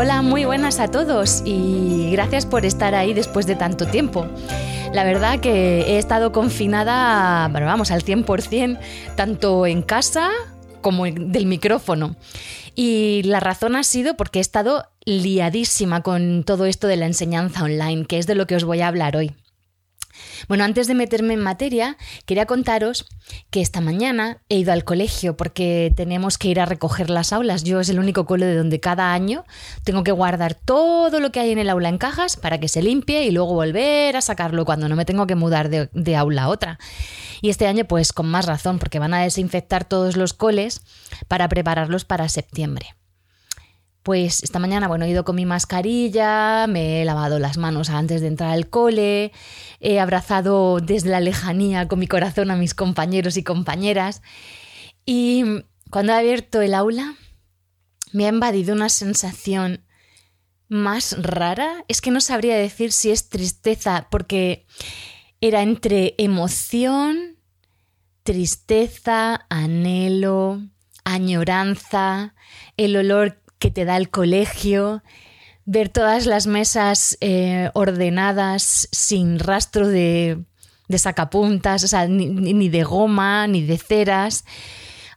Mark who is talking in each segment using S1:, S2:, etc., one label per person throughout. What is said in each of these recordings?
S1: Hola, muy buenas a todos y gracias por estar ahí después de tanto tiempo. La verdad que he estado confinada, bueno, vamos, al 100%, tanto en casa como del micrófono. Y la razón ha sido porque he estado liadísima con todo esto de la enseñanza online, que es de lo que os voy a hablar hoy. Bueno, antes de meterme en materia, quería contaros que esta mañana he ido al colegio porque tenemos que ir a recoger las aulas. Yo es el único cole de donde cada año tengo que guardar todo lo que hay en el aula en cajas para que se limpie y luego volver a sacarlo cuando no me tengo que mudar de, de aula a otra. Y este año pues con más razón porque van a desinfectar todos los coles para prepararlos para septiembre. Pues esta mañana, bueno, he ido con mi mascarilla, me he lavado las manos antes de entrar al cole, he abrazado desde la lejanía con mi corazón a mis compañeros y compañeras. Y cuando he abierto el aula, me ha invadido una sensación más rara. Es que no sabría decir si es tristeza, porque era entre emoción, tristeza, anhelo, añoranza, el olor que te da el colegio, ver todas las mesas eh, ordenadas sin rastro de, sacapuntas, o sea, ni, de goma, ni de ceras.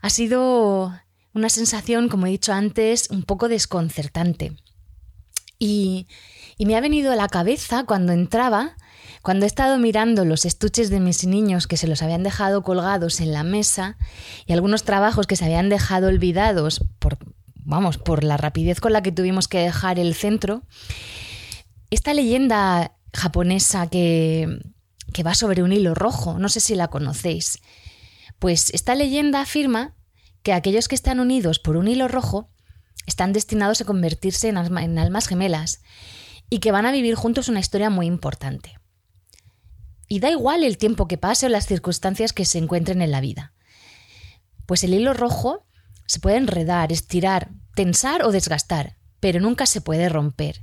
S1: Ha sido una sensación, como he dicho antes, un poco desconcertante. Y, y me ha venido a la cabeza cuando entraba, cuando he estado mirando los estuches de mis niños que se los habían dejado colgados en la mesa y algunos trabajos que se habían dejado olvidados por, vamos, por la rapidez con la que tuvimos que dejar el centro, esta leyenda japonesa que, que va sobre un hilo rojo, no sé si la conocéis, pues esta leyenda afirma que aquellos que están unidos por un hilo rojo están destinados a convertirse en, en almas gemelas y que van a vivir juntos una historia muy importante. Y da igual el tiempo que pase o las circunstancias que se encuentren en la vida. Pues el hilo rojo se puede enredar, estirar, tensar o desgastar, pero nunca se puede romper.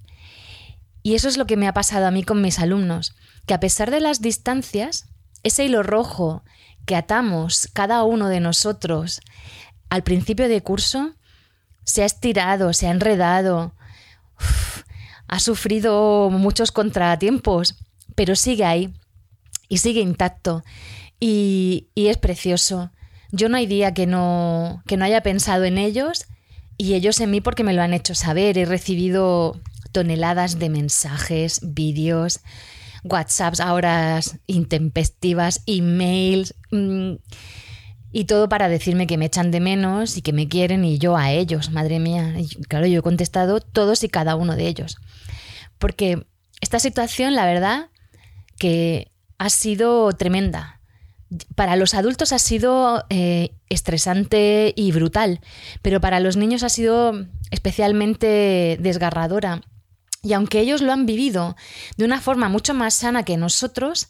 S1: Y eso es lo que me ha pasado a mí con mis alumnos, que a pesar de las distancias, ese hilo rojo que atamos cada uno de nosotros al principio de curso se ha estirado, se ha enredado, ha sufrido muchos contratiempos, pero sigue ahí y sigue intacto y, y es precioso. Yo no hay día que no, que no haya pensado en ellos y ellos en mí porque me lo han hecho saber. He recibido toneladas de mensajes, vídeos, WhatsApps ahora intempestivas, emails mm, y todo para decirme que me echan de menos y que me quieren y yo a ellos, madre mía. Y claro, yo he contestado todos y cada uno de ellos. Porque esta situación, la verdad, que ha sido tremenda para los adultos ha sido eh, estresante y brutal, pero para los niños ha sido especialmente desgarradora. Y aunque ellos lo han vivido de una forma mucho más sana que nosotros,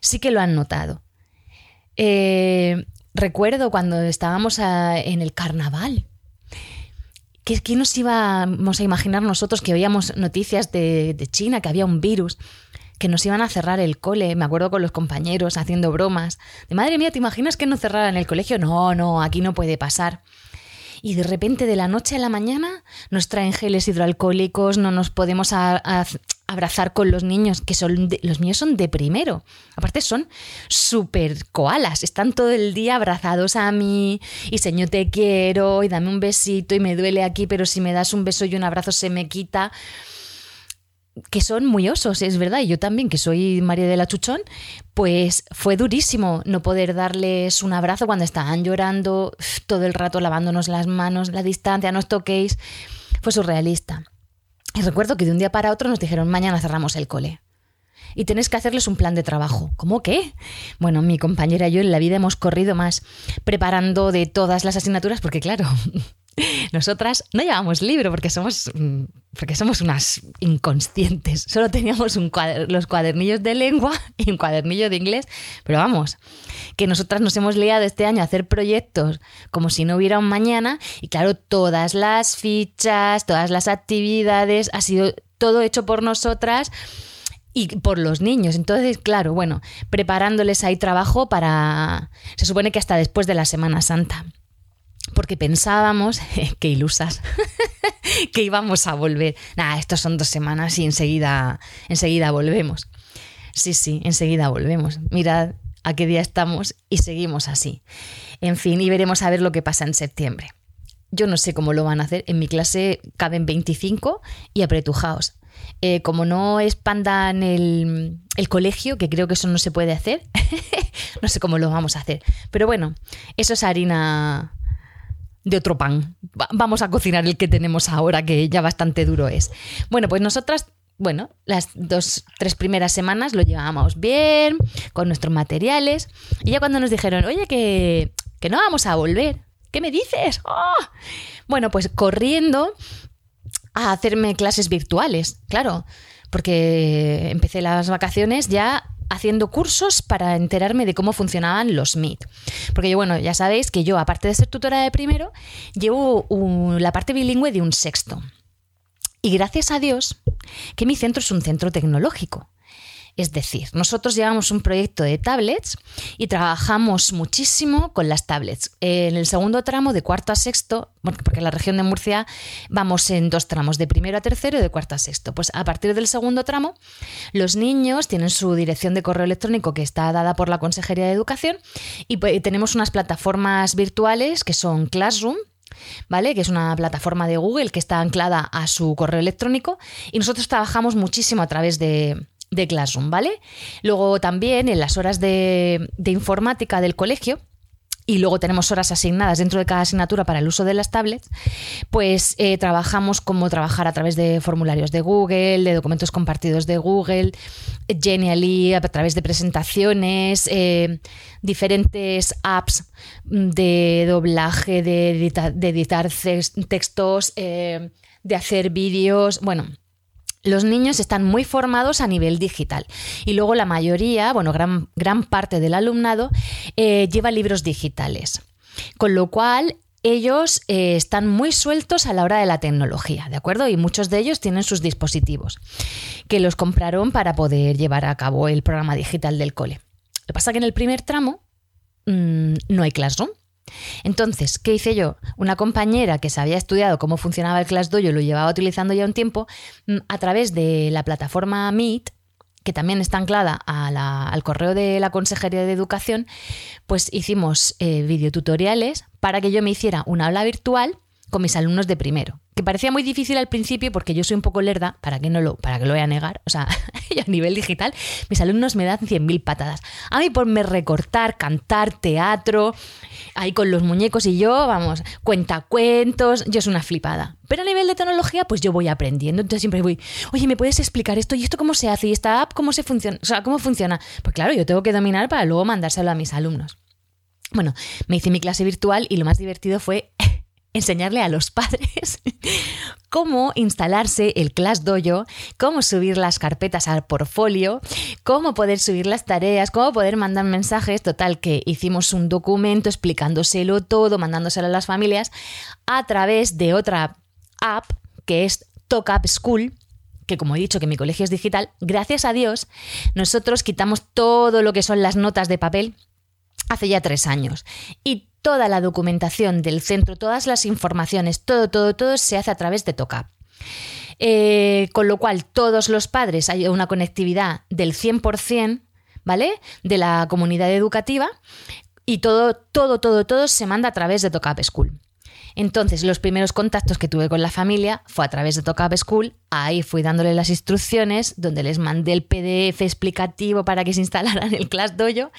S1: sí que lo han notado. Eh, recuerdo cuando estábamos en el carnaval. ¿Qué, nos íbamos a imaginar nosotros que oíamos noticias de China, que había un virus? Que nos iban a cerrar el cole, me acuerdo con los compañeros haciendo bromas, de madre mía, ¿te imaginas que no cerraran el colegio? No, no, aquí no puede pasar. y de repente de la noche a la mañana nos traen geles hidroalcohólicos, no nos podemos abrazar con los niños, que son los míos son de primero. Aparte son súper koalas, están todo el día abrazados a mí y señor te quiero y dame un besito y me duele aquí, pero si me das un beso y un abrazo se me quita que son muy osos, es verdad, y yo también, que soy María de la Chuchón, pues fue durísimo no poder darles un abrazo cuando estaban llorando todo el rato lavándonos las manos, la distancia, no os toquéis. Fue surrealista. Y recuerdo que de un día para otro nos dijeron, mañana cerramos el cole. Y tenéis que hacerles un plan de trabajo. ¿Cómo qué? Bueno, mi compañera y yo en la vida hemos corrido más preparando de todas las asignaturas, porque claro, Nosotras no llevamos libro porque somos, mm, porque somos unas inconscientes. Solo teníamos los cuadernillos de lengua y un cuadernillo de inglés. Pero vamos, que nosotras nos hemos liado este año a hacer proyectos como si no hubiera un mañana. Y claro, todas las fichas, todas las actividades, ha sido todo hecho por nosotras y por los niños. Entonces, claro, bueno, preparándoles ahí trabajo para... Se supone que hasta después de la Semana Santa porque pensábamos, que ilusas, que íbamos a volver. Nada, estos son dos semanas y enseguida, enseguida volvemos. Sí, sí, enseguida volvemos. Mirad a qué día estamos y seguimos así. En fin, y veremos a ver lo que pasa en septiembre. Yo no sé cómo lo van a hacer. En mi clase caben 25 y apretujaos. Eh, como no expandan el, el colegio, que creo que eso no se puede hacer, no sé cómo lo vamos a hacer. Pero bueno, eso es harina de otro pan. Vamos a cocinar el que tenemos ahora, que ya bastante duro es. Bueno, pues nosotras bueno, las dos, tres primeras semanas lo llevábamos bien, con nuestros materiales. Y ya cuando nos dijeron, oye, que, que no vamos a volver, ¿qué me dices? ¡Oh! Bueno, pues corriendo a hacerme clases virtuales, claro, porque empecé las vacaciones ya haciendo cursos para enterarme de cómo funcionaban los Meet. Porque yo, bueno, ya sabéis que yo, aparte de ser tutora de primero, llevo la parte bilingüe de un sexto. Y gracias a Dios que mi centro es un centro tecnológico. Es decir, nosotros llevamos un proyecto de tablets y trabajamos muchísimo con las tablets. En el segundo tramo, de cuarto a sexto, porque en la región de Murcia vamos en dos tramos, de primero a tercero y de cuarto a sexto. Pues a partir del segundo tramo, los niños tienen su dirección de correo electrónico que está dada por la Consejería de Educación y pues, tenemos unas plataformas virtuales que son Classroom, ¿vale? Que es una plataforma de Google que está anclada a su correo electrónico y nosotros trabajamos muchísimo a través de, de Classroom, ¿vale? Luego también en las horas de, informática del colegio, y luego tenemos horas asignadas dentro de cada asignatura para el uso de las tablets, pues eh, trabajamos como trabajar a través de formularios de Google, de documentos compartidos de Google, Genially, a través de presentaciones, eh, diferentes apps de doblaje, de, editar, textos, eh, de hacer vídeos, bueno los niños están muy formados a nivel digital y luego la mayoría, bueno, gran, gran parte del alumnado eh, lleva libros digitales. Con lo cual, ellos eh, están muy sueltos a la hora de la tecnología, ¿de acuerdo? Y muchos de ellos tienen sus dispositivos que los compraron para poder llevar a cabo el programa digital del cole. Lo que pasa es que en el primer tramo mm, no hay Classroom. Entonces, ¿qué hice yo? Una compañera que se había estudiado cómo funcionaba el ClassDojo, lo llevaba utilizando ya un tiempo, mm, a través de la plataforma Meet, que también está anclada al correo de la Consejería de Educación, pues hicimos eh, videotutoriales para que yo me hiciera una aula virtual con mis alumnos de primero que parecía muy difícil al principio porque yo soy un poco lerda, para que no lo, para que lo voy a negar, o sea, a nivel digital, mis alumnos me dan 100.000 patadas. A mí por me recortar, cantar, teatro, ahí con los muñecos y yo, vamos, cuentacuentos, yo soy una flipada. Pero a nivel de tecnología, pues yo voy aprendiendo, entonces siempre voy, oye, ¿me puedes explicar esto y esto cómo se hace y esta app cómo se funciona? O sea, ¿cómo funciona? Pues claro, yo tengo que dominar para luego mandárselo a mis alumnos. Bueno, me hice mi clase virtual y lo más divertido fue enseñarle a los padres cómo instalarse el Class Dojo, cómo subir las carpetas al portfolio, cómo poder subir las tareas, cómo poder mandar mensajes. Total, que hicimos un documento explicándoselo todo, mandándoselo a las familias a través de otra app que es Talk Up School que como he dicho que mi colegio es digital, gracias a Dios, nosotros quitamos todo lo que son las notas de papel hace ya tres años. Y toda la documentación del centro, todas las informaciones, todo, todo, todo se hace a través de TOCAP. Eh, con lo cual, todos los padres hay una conectividad del 100%, ¿vale? De la comunidad educativa y todo, todo, todo, todo se manda a través de TOCAP School. Entonces, los primeros contactos que tuve con la familia fue a través de TOCAP School. Ahí fui dándole las instrucciones, donde les mandé el PDF explicativo para que se instalaran el Class Dojo.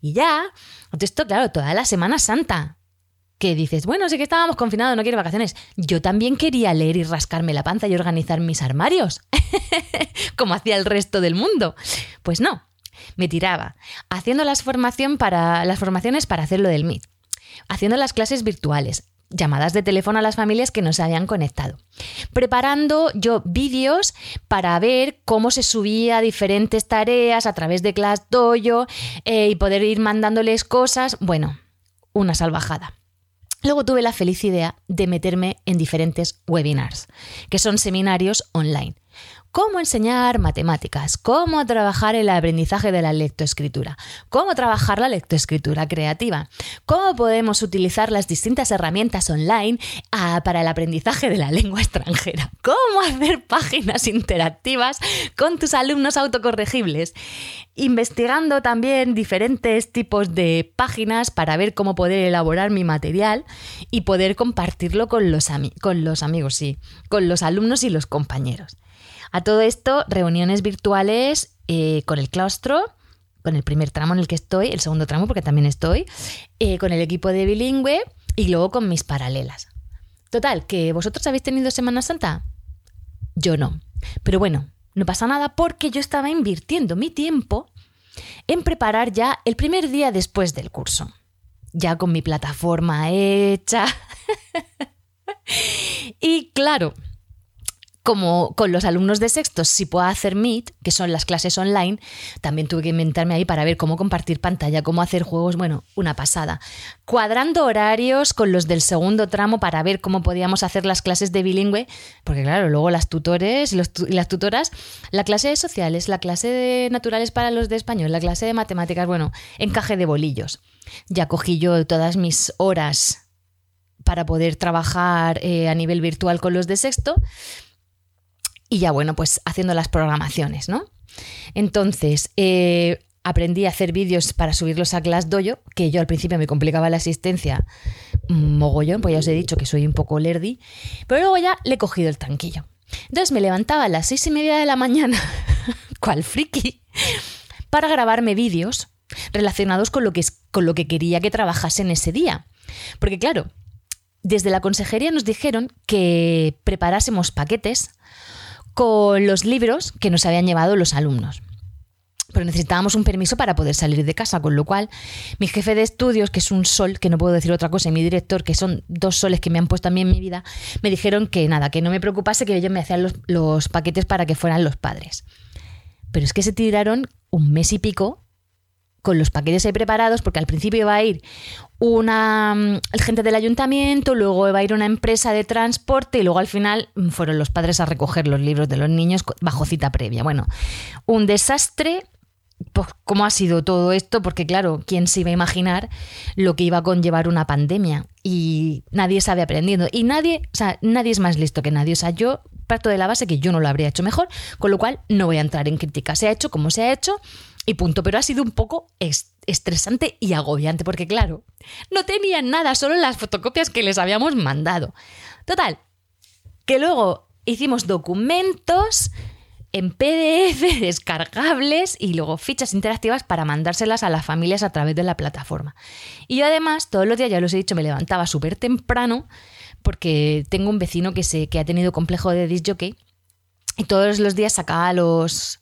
S1: Y ya, esto, claro, toda la Semana Santa. Que dices, bueno, sé que estábamos confinados, no quiero vacaciones. Yo también quería leer y rascarme la panza y organizar mis armarios, como hacía el resto del mundo. Pues no, me tiraba, haciendo las, formación para, las formaciones para hacerlo del MIT, haciendo las clases virtuales, llamadas de teléfono a las familias que no se habían conectado. Preparando yo vídeos para ver cómo se subía diferentes tareas a través de Class eh, y poder ir mandándoles cosas. Bueno, una salvajada. Luego tuve la feliz idea de meterme en diferentes webinars, que son seminarios online cómo enseñar matemáticas, cómo trabajar el aprendizaje de la lectoescritura, cómo trabajar la lectoescritura creativa, cómo podemos utilizar las distintas herramientas online ah, para el aprendizaje de la lengua extranjera, cómo hacer páginas interactivas con tus alumnos autocorregibles, investigando también diferentes tipos de páginas para ver cómo poder elaborar mi material y poder compartirlo con los, con los amigos, sí, con los alumnos y los compañeros. A todo esto, reuniones virtuales eh, con el claustro, con el primer tramo en el que estoy, el segundo tramo porque también estoy, eh, con el equipo de bilingüe y luego con mis paralelas. Total, ¿que vosotros habéis tenido Semana Santa? Yo no. Pero bueno, no pasa nada porque yo estaba invirtiendo mi tiempo en preparar ya el primer día después del curso. Ya con mi plataforma hecha. y claro, como con los alumnos de sexto, si puedo hacer Meet, que son las clases online, también tuve que inventarme ahí para ver cómo compartir pantalla, cómo hacer juegos, bueno, una pasada. Cuadrando horarios con los del segundo tramo para ver cómo podíamos hacer las clases de bilingüe, porque claro, luego las tutores y, las tutoras, la clase de sociales, la clase de naturales para los de español, la clase de matemáticas, bueno, encaje de bolillos. Ya cogí yo todas mis horas para poder trabajar eh, a nivel virtual con los de sexto y ya bueno, pues haciendo las programaciones, ¿no? Entonces, eh, aprendí a hacer vídeos para subirlos a Glassdojo, que yo al principio me complicaba la asistencia mogollón, pues ya os he dicho que soy un poco lerdi, pero luego ya le he cogido el tranquillo. Entonces me levantaba a las seis y media de la mañana, cual friki, para grabarme vídeos relacionados con lo, que, con lo que quería que trabajase en ese día. Porque claro, desde la consejería nos dijeron que preparásemos paquetes con los libros que nos habían llevado los alumnos. Pero necesitábamos un permiso para poder salir de casa, con lo cual mi jefe de estudios, que es un sol, que no puedo decir otra cosa, y mi director, que son dos soles que me han puesto a mí en mi vida, me dijeron que nada, que no me preocupase, que ellos me hacían los, los paquetes para que fueran los padres. Pero es que se tiraron un mes y pico con los paquetes ahí preparados, porque al principio iba a ir una mm, gente del ayuntamiento, luego iba a ir una empresa de transporte y luego al final mm, fueron los padres a recoger los libros de los niños bajo cita previa. Bueno, un desastre. Pues, ¿Cómo ha sido todo esto? Porque claro, ¿quién se iba a imaginar lo que iba a conllevar una pandemia? Y nadie sabe aprendiendo. Y nadie, nadie es más listo que nadie. O sea, yo parto de la base que yo no lo habría hecho mejor, con lo cual no voy a entrar en crítica. Se ha hecho como se ha hecho y punto. Pero ha sido un poco estresante y agobiante porque, claro, no tenían nada, solo las fotocopias que les habíamos mandado. Total, que luego hicimos documentos en PDF descargables y luego fichas interactivas para mandárselas a las familias a través de la plataforma. Y yo además, todos los días, ya los he dicho, me levantaba súper temprano porque tengo un vecino que, se, que ha tenido complejo de disc jockey y todos los días sacaba los,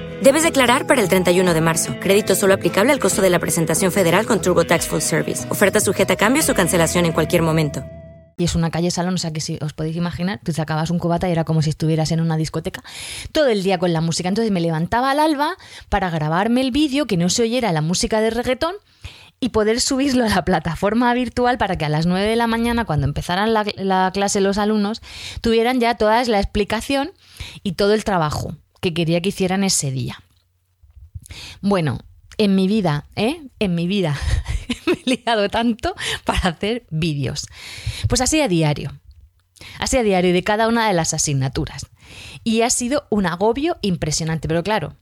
S2: Debes declarar para el 31 de marzo. Crédito solo aplicable al costo de la presentación federal con TurboTax Full Service. Oferta sujeta a cambios o cancelación en cualquier momento.
S1: y es una calle salón, o sea que si os podéis imaginar, tú sacabas un cubata y era como si estuvieras en una discoteca, todo el día con la música. Entonces me levantaba al alba para grabarme el vídeo, que no se oyera la música de reggaetón y poder subirlo a la plataforma virtual para que a las 9 de la mañana, cuando empezaran la, la clase los alumnos, tuvieran ya toda la explicación y todo el trabajo que quería que hicieran ese día. Bueno, en mi vida, ¿eh? En mi vida me he liado tanto para hacer vídeos. Pues así a diario. Así a diario de cada una de las asignaturas. Y ha sido un agobio impresionante, pero claro,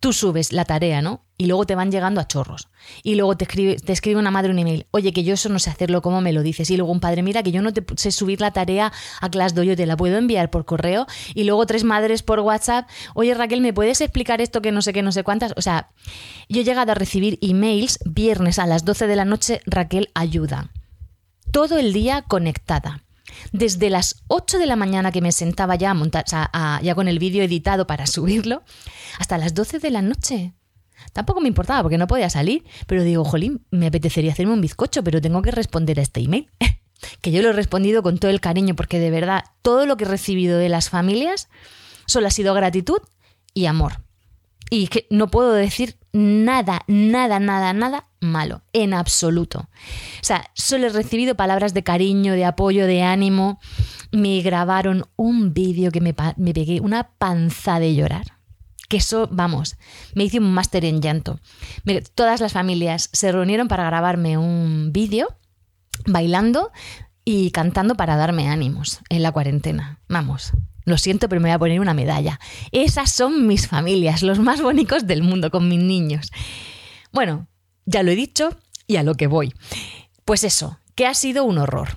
S1: tú subes la tarea, ¿no? Y luego te van llegando a chorros. Y luego te escribe, una madre un email, oye, que yo eso no sé hacerlo, ¿cómo me lo dices? Y luego un padre, mira, que yo no te sé subir la tarea a Classdojo, yo te la puedo enviar por correo. Y luego tres madres por WhatsApp, oye, Raquel, ¿me puedes explicar esto que no sé qué, no sé cuántas? O sea, yo he llegado a recibir emails viernes a las 12 de la noche, Raquel, ayuda. Todo el día conectada. Desde las 8 de la mañana que me sentaba ya a montar, ya con el vídeo editado para subirlo, hasta las 12 de la noche. Tampoco me importaba porque no podía salir, pero digo, jolín, me apetecería hacerme un bizcocho, pero tengo que responder a este email. que yo lo he respondido con todo el cariño, porque de verdad, todo lo que he recibido de las familias solo ha sido gratitud y amor. Y que no puedo decir nada, nada, nada, nada malo, en absoluto. O sea, solo he recibido palabras de cariño, de apoyo, de ánimo. Me grabaron un vídeo que me, me pegué una panza de llorar. Que eso, vamos, me hice un máster en llanto. Todas las familias se reunieron para grabarme un vídeo bailando y cantando para darme ánimos en la cuarentena. Vamos, lo siento, pero me voy a poner una medalla. Esas son mis familias, los más bonitos del mundo con mis niños. Bueno, ya lo he dicho y a lo que voy. Pues eso, que ha sido un horror.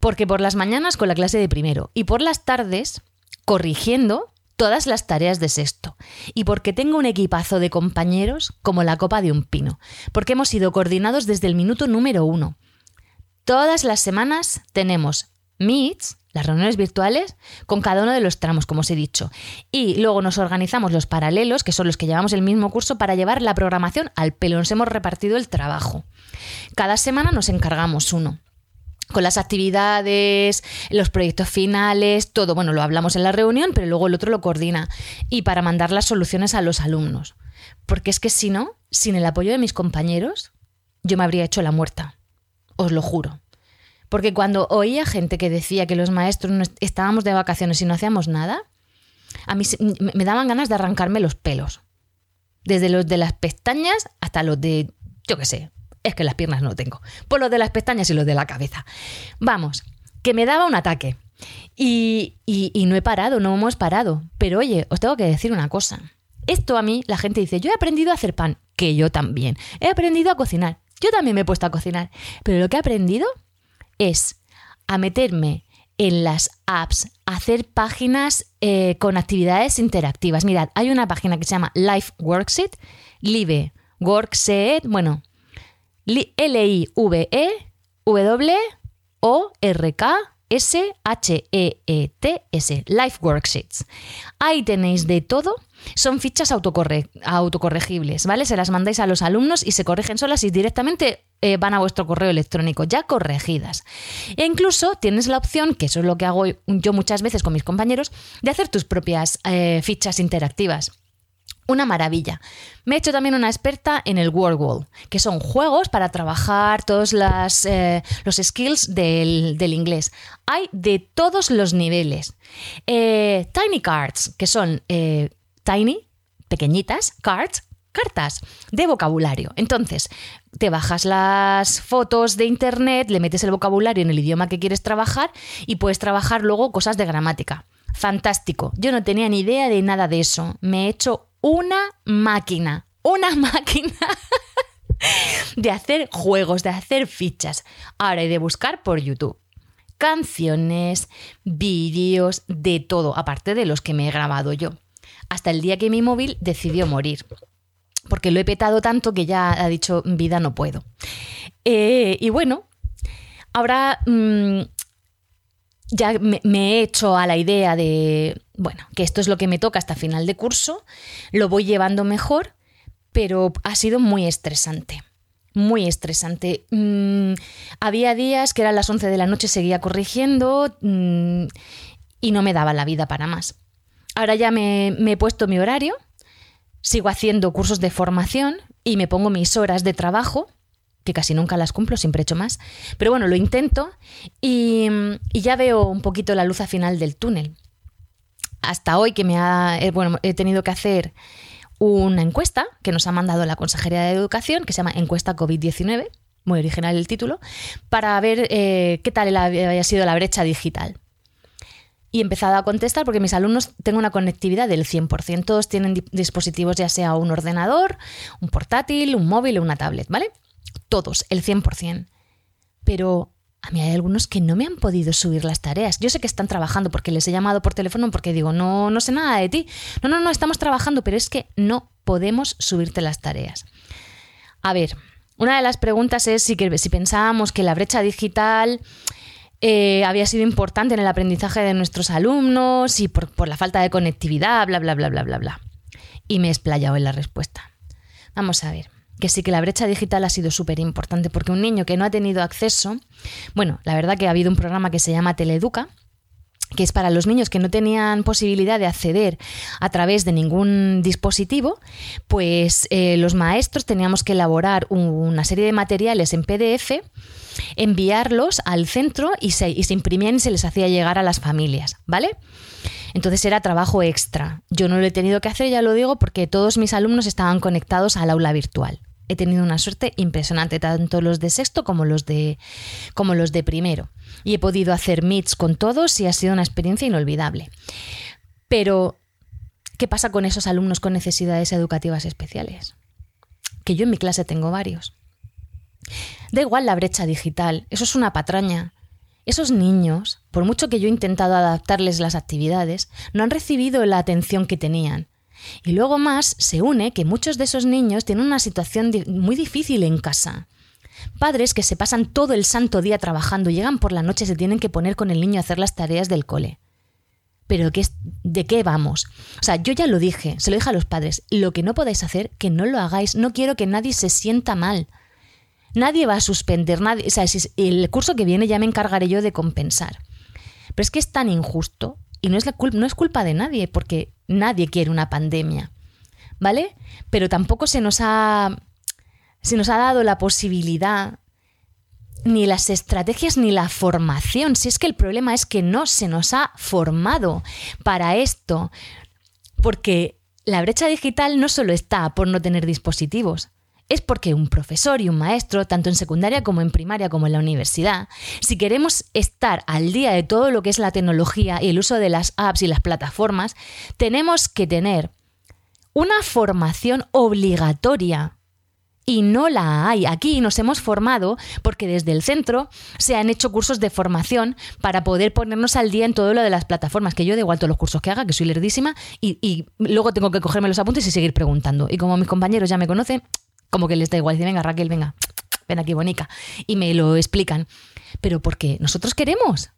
S1: Porque por las mañanas con la clase de primero y por las tardes corrigiendo todas las tareas de sexto. Y porque tengo un equipazo de compañeros como la copa de un pino. Porque hemos sido coordinados desde el minuto número uno. Todas las semanas tenemos meets, las reuniones virtuales, con cada uno de los tramos, como os he dicho. Y luego nos organizamos los paralelos, que son los que llevamos el mismo curso, para llevar la programación al pelo. Nos hemos repartido el trabajo. Cada semana nos encargamos uno con las actividades, los proyectos finales, todo. Bueno, lo hablamos en la reunión, pero luego el otro lo coordina. Y para mandar las soluciones a los alumnos. Porque es que si no, sin el apoyo de mis compañeros, yo me habría hecho la muerta. Os lo juro. Porque cuando oía gente que decía que los maestros no est- estábamos de vacaciones y no hacíamos nada, a mí me daban ganas de arrancarme los pelos. Desde los de las pestañas hasta los de, yo qué sé, es que las piernas no tengo. Por los de las pestañas y los de la cabeza. Vamos, que me daba un ataque. Y, y- y no he parado, no hemos parado. Pero oye, os tengo que decir una cosa. Esto a mí, la gente dice, yo he aprendido a hacer pan, que yo también. He aprendido a cocinar, yo también me he puesto a cocinar. Pero lo que he aprendido es a meterme en las apps, hacer páginas eh, con actividades interactivas. Mirad, hay una página que se llama Life Worksheet, Live Worksheet, bueno, Li- L-I-V-E-W-O-R-K-S-H-E-E-T-S, Life Worksheets. Ahí tenéis de todo. Son fichas autocorre- autocorregibles, ¿vale? Se las mandáis a los alumnos y se corrigen solas y directamente eh, van a vuestro correo electrónico, ya corregidas. E incluso tienes la opción, que eso es lo que hago yo muchas veces con mis compañeros, de hacer tus propias eh, fichas interactivas. Una maravilla. Me he hecho también una experta en el WordWall, que son juegos para trabajar todos eh, los skills del, del inglés. Hay de todos los niveles. Tiny cards, que son tiny, pequeñitas, cards, cartas de vocabulario. Entonces, te bajas las fotos de internet, le metes el vocabulario en el idioma que quieres trabajar y puedes trabajar luego cosas de gramática. Fantástico. Yo no tenía ni idea de nada de eso. Me he hecho una máquina. Una máquina de hacer juegos, de hacer fichas. Ahora hay de buscar por YouTube. Canciones, vídeos, de todo, aparte de los que me he grabado yo. Hasta el día que mi móvil decidió morir. Porque lo he petado tanto que ya ha dicho vida no puedo. Eh, y bueno, ahora mm, ya me, he hecho a la idea de, bueno, que esto es lo que me toca hasta final de curso, lo voy llevando mejor, pero ha sido muy estresante. muy estresante. Mm, había días que eran las 11 de la noche, seguía corrigiendo mm, y no me daba la vida para más. Ahora ya me, he puesto mi horario, sigo haciendo cursos de formación y me pongo mis horas de trabajo, que casi nunca las cumplo, siempre he hecho más. Pero bueno, lo intento y, ya veo un poquito la luz al final del túnel. Hasta hoy que me ha, eh, bueno, he tenido que hacer una encuesta que nos ha mandado la Consejería de Educación, que se llama Encuesta COVID-19, muy original el título, para ver eh, qué tal había sido la brecha digital. Y he empezado a contestar porque mis alumnos tengo una conectividad del 100%. Todos tienen dispositivos, ya sea un ordenador, un portátil, un móvil o una tablet, ¿vale? Todos, el 100%. Pero a mí hay algunos que no me han podido subir las tareas. Yo sé que están trabajando porque les he llamado por teléfono porque digo, no, no sé nada de ti. No, no, no, estamos trabajando, pero es que no podemos subirte las tareas. A ver, una de las preguntas es si, si pensábamos que la brecha digital eh, había sido importante en el aprendizaje de nuestros alumnos y por, la falta de conectividad, bla, bla, bla, bla, bla, bla. Y me he explayado en la respuesta. Vamos a ver que sí que la brecha digital ha sido súper importante, porque un niño que no ha tenido acceso, bueno, la verdad que ha habido un programa que se llama Teleeduca, que es para los niños que no tenían posibilidad de acceder a través de ningún dispositivo, pues eh, los maestros teníamos que elaborar una serie de materiales en PDF, enviarlos al centro y se, y se imprimían y se les hacía llegar a las familias, ¿vale? Entonces era trabajo extra. Yo no lo he tenido que hacer, ya lo digo, porque todos mis alumnos estaban conectados al aula virtual he tenido una suerte impresionante, tanto los de sexto como los de, como los de primero. Y he podido hacer meets con todos y ha sido una experiencia inolvidable. Pero, ¿qué pasa con esos alumnos con necesidades educativas especiales? Que yo en mi clase tengo varios. Da igual la brecha digital, eso es una patraña. Esos niños, por mucho que yo he intentado adaptarles las actividades, no han recibido la atención que tenían. Y luego más se une que muchos de esos niños tienen una situación muy difícil en casa. Padres que se pasan todo el santo día trabajando, llegan por la noche y se tienen que poner con el niño a hacer las tareas del cole. Pero ¿de qué vamos? O sea, yo ya lo dije, se lo dije a los padres, lo que no podáis hacer, que no lo hagáis, no quiero que nadie se sienta mal. Nadie va a suspender, nadie, o sea, el curso que viene ya me encargaré yo de compensar. Pero es que es tan injusto y no es, la no es culpa de nadie, porque nadie quiere una pandemia, ¿vale? Pero tampoco se nos ha, se nos ha dado la posibilidad ni las estrategias ni la formación. Si es que el problema es que no se nos ha formado para esto, porque la brecha digital no solo está por no tener dispositivos, es porque un profesor y un maestro, tanto en secundaria como en primaria como en la universidad, si queremos estar al día de todo lo que es la tecnología y el uso de las apps y las plataformas, tenemos que tener una formación obligatoria. Y no la hay. Aquí nos hemos formado porque desde el centro se han hecho cursos de formación para poder ponernos al día en todo lo de las plataformas, que yo de igual todos los cursos que haga, que soy lerdísima, y, y luego tengo que cogerme los apuntes y seguir preguntando. Y como mis compañeros ya me conocen, como que les da igual. Dicen, venga, Raquel, venga, ven aquí, bonica. Y me lo explican. Pero porque nosotros queremos.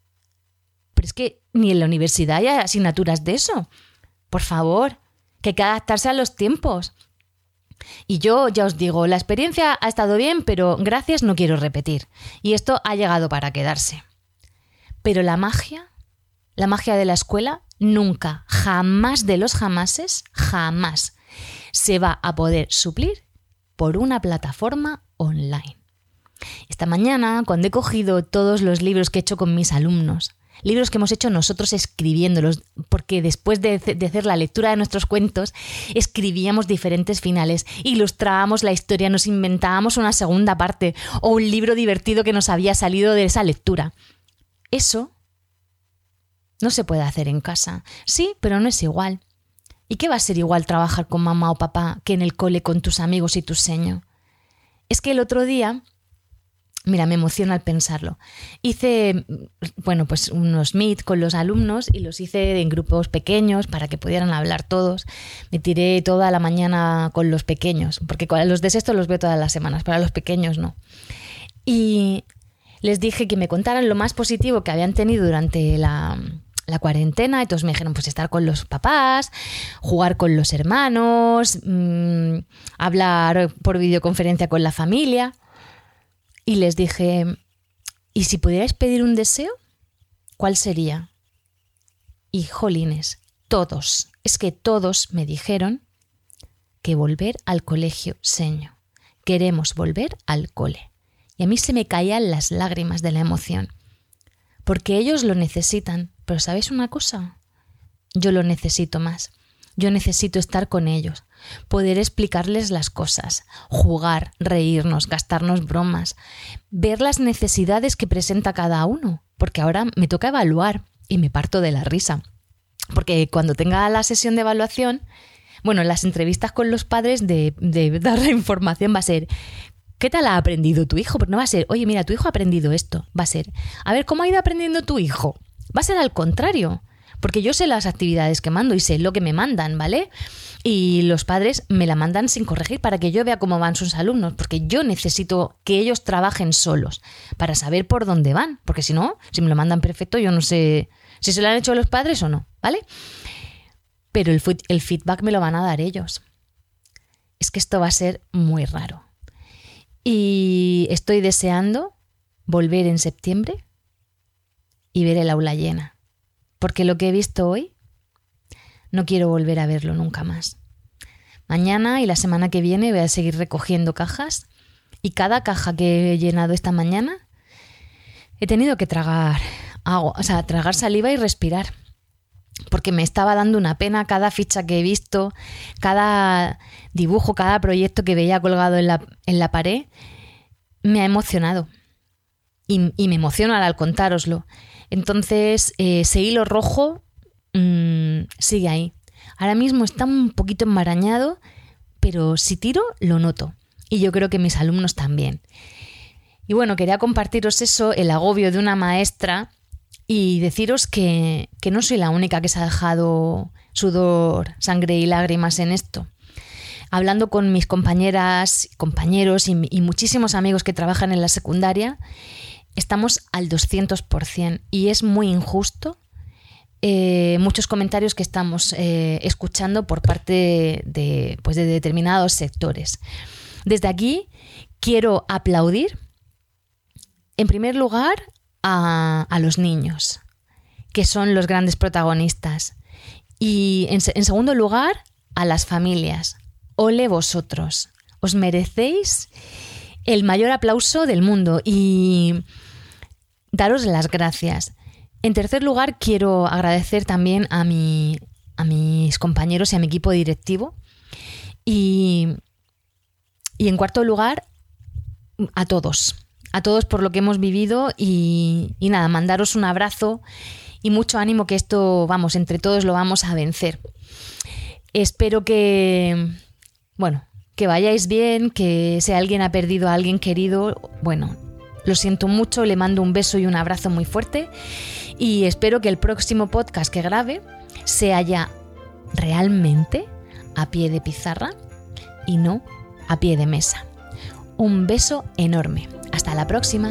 S1: Pero es que ni en la universidad hay asignaturas de eso. Por favor, que hay que adaptarse a los tiempos. Y yo ya os digo, la experiencia ha estado bien, pero gracias no quiero repetir. Y esto ha llegado para quedarse. Pero la magia, la magia de la escuela, nunca, jamás de los jamases, jamás se va a poder suplir por una plataforma online. Esta mañana, cuando he cogido todos los libros que he hecho con mis alumnos, libros que hemos hecho nosotros escribiéndolos, porque después de, hacer la lectura de nuestros cuentos, escribíamos diferentes finales, ilustrábamos la historia, nos inventábamos una segunda parte o un libro divertido que nos había salido de esa lectura. Eso no se puede hacer en casa. Sí, pero no es igual. ¿Y qué va a ser igual trabajar con mamá o papá que en el cole con tus amigos y tu seño? Es que el otro día, mira, me emociona al pensarlo. Hice, bueno, pues unos meet con los alumnos y los hice en grupos pequeños para que pudieran hablar todos. Me tiré toda la mañana con los pequeños, porque los de sexto los veo todas las semanas, para los pequeños no. Y les dije que me contaran lo más positivo que habían tenido durante la, la cuarentena y todos me dijeron pues estar con los papás, jugar con los hermanos, mm, hablar por videoconferencia con la familia. Y les dije, ¿y si pudierais pedir un deseo? ¿Cuál sería? Y jolines, todos, es que todos me dijeron que volver al colegio, seño. Queremos volver al cole. Y a mí se me caían las lágrimas de la emoción. Porque ellos lo necesitan. Pero ¿sabéis una cosa? Yo lo necesito más. Yo necesito estar con ellos, poder explicarles las cosas, jugar, reírnos, gastarnos bromas, ver las necesidades que presenta cada uno, porque ahora me toca evaluar y me parto de la risa. Porque cuando tenga la sesión de evaluación, bueno, las entrevistas con los padres de, dar la información va a ser, ¿qué tal ha aprendido tu hijo? Pero no va a ser, oye, mira, tu hijo ha aprendido esto. Va a ser, a ver, ¿cómo ha ido aprendiendo tu hijo? Va a ser al contrario, porque yo sé las actividades que mando y sé lo que me mandan, ¿vale? Y los padres me la mandan sin corregir para que yo vea cómo van sus alumnos, porque yo necesito que ellos trabajen solos para saber por dónde van, porque si no, si me lo mandan perfecto, yo no sé si se lo han hecho los padres o no, ¿vale? pero el, el feedback me lo van a dar ellos. Es que esto va a ser muy raro. Y estoy deseando volver en septiembre y ver el aula llena. Porque lo que he visto hoy, no quiero volver a verlo nunca más. Mañana y la semana que viene voy a seguir recogiendo cajas y cada caja que he llenado esta mañana he tenido que tragar agua, o sea, tragar saliva y respirar porque me estaba dando una pena cada ficha que he visto, cada dibujo, cada proyecto que veía colgado en la, pared, me ha emocionado. Y, me emociona al contároslo. Entonces, eh, ese hilo rojo mm, sigue ahí. Ahora mismo está un poquito enmarañado, pero si tiro, lo noto. Y yo creo que mis alumnos también. Y bueno, quería compartiros eso, el agobio de una maestra y deciros que, no soy la única que se ha dejado sudor, sangre y lágrimas en esto. Hablando con mis compañeras, compañeros y, muchísimos amigos que trabajan en la secundaria, estamos al 200% y es muy injusto eh, muchos comentarios que estamos eh, escuchando por parte de, pues de determinados sectores. Desde aquí quiero aplaudir, en primer lugar, a, los niños, que son los grandes protagonistas. Y en, segundo lugar, a las familias. Ole vosotros, os merecéis el mayor aplauso del mundo y daros las gracias. En tercer lugar, quiero agradecer también a, mi, a mis compañeros y a mi equipo directivo. Y, y en cuarto lugar, a todos, a todos por lo que hemos vivido y, nada, mandaros un abrazo y mucho ánimo que esto, vamos, entre todos lo vamos a vencer. Espero que, bueno, que vayáis bien, que si alguien ha perdido a alguien querido, bueno, lo siento mucho, le mando un beso y un abrazo muy fuerte y espero que el próximo podcast que grabe se haya realmente a pie de pizarra y no a pie de mesa. Un beso enorme. Hasta la próxima.